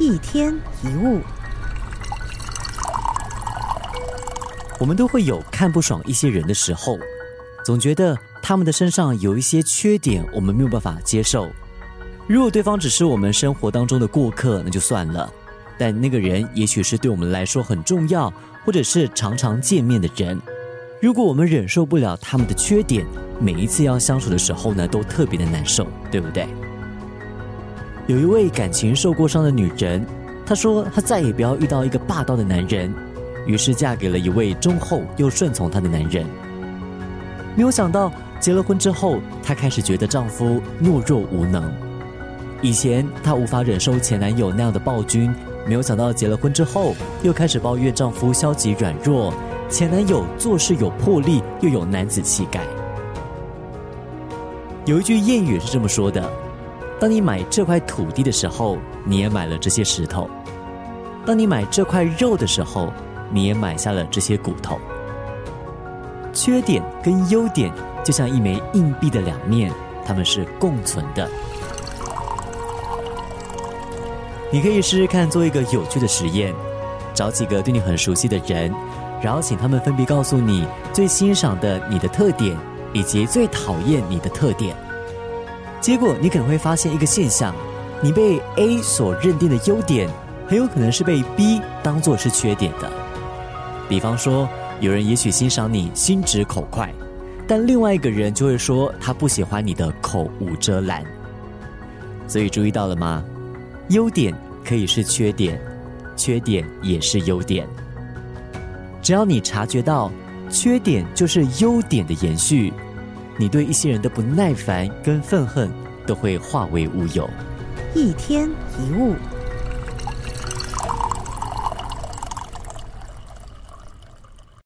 一天一物，我们都会有看不爽一些人的时候，总觉得他们的身上有一些缺点，我们没有办法接受。如果对方只是我们生活当中的过客，那就算了；但那个人也许是对我们来说很重要，或者是常常见面的人。如果我们忍受不了他们的缺点，每一次要相处的时候呢，都特别的难受，对不对？有一位感情受过伤的女人，她说她再也不要遇到一个霸道的男人，于是嫁给了一位忠厚又顺从她的男人。没有想到结了婚之后，她开始觉得丈夫懦弱无能。以前她无法忍受前男友那样的暴君，没有想到结了婚之后，又开始抱怨丈夫消极软弱，前男友做事有魄力又有男子气概。有一句谚语是这么说的。当你买这块土地的时候，你也买了这些石头；当你买这块肉的时候，你也买下了这些骨头。缺点跟优点就像一枚硬币的两面，它们是共存的。你可以试试看做一个有趣的实验，找几个对你很熟悉的人，然后请他们分别告诉你最欣赏的你的特点，以及最讨厌你的特点。结果你可能会发现一个现象：你被 A 所认定的优点，很有可能是被 B 当做是缺点的。比方说，有人也许欣赏你心直口快，但另外一个人就会说他不喜欢你的口无遮拦。所以注意到了吗？优点可以是缺点，缺点也是优点。只要你察觉到缺点就是优点的延续。你对一些人的不耐烦跟愤恨，都会化为乌有。一天一物。